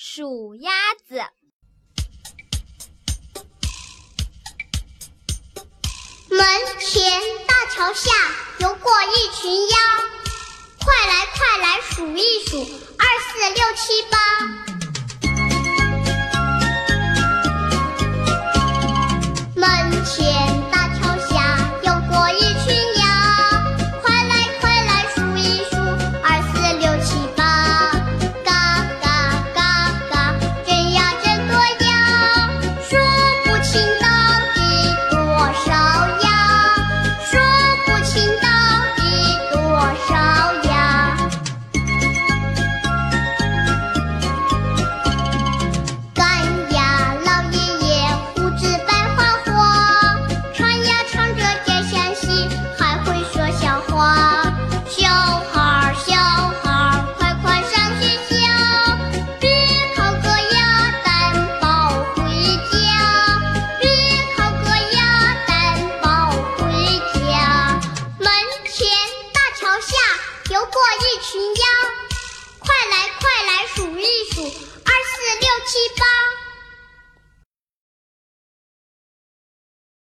数鸭子。门前大桥下，游过一群鸭。快来快来数一数，二四六七八。游过一群鸭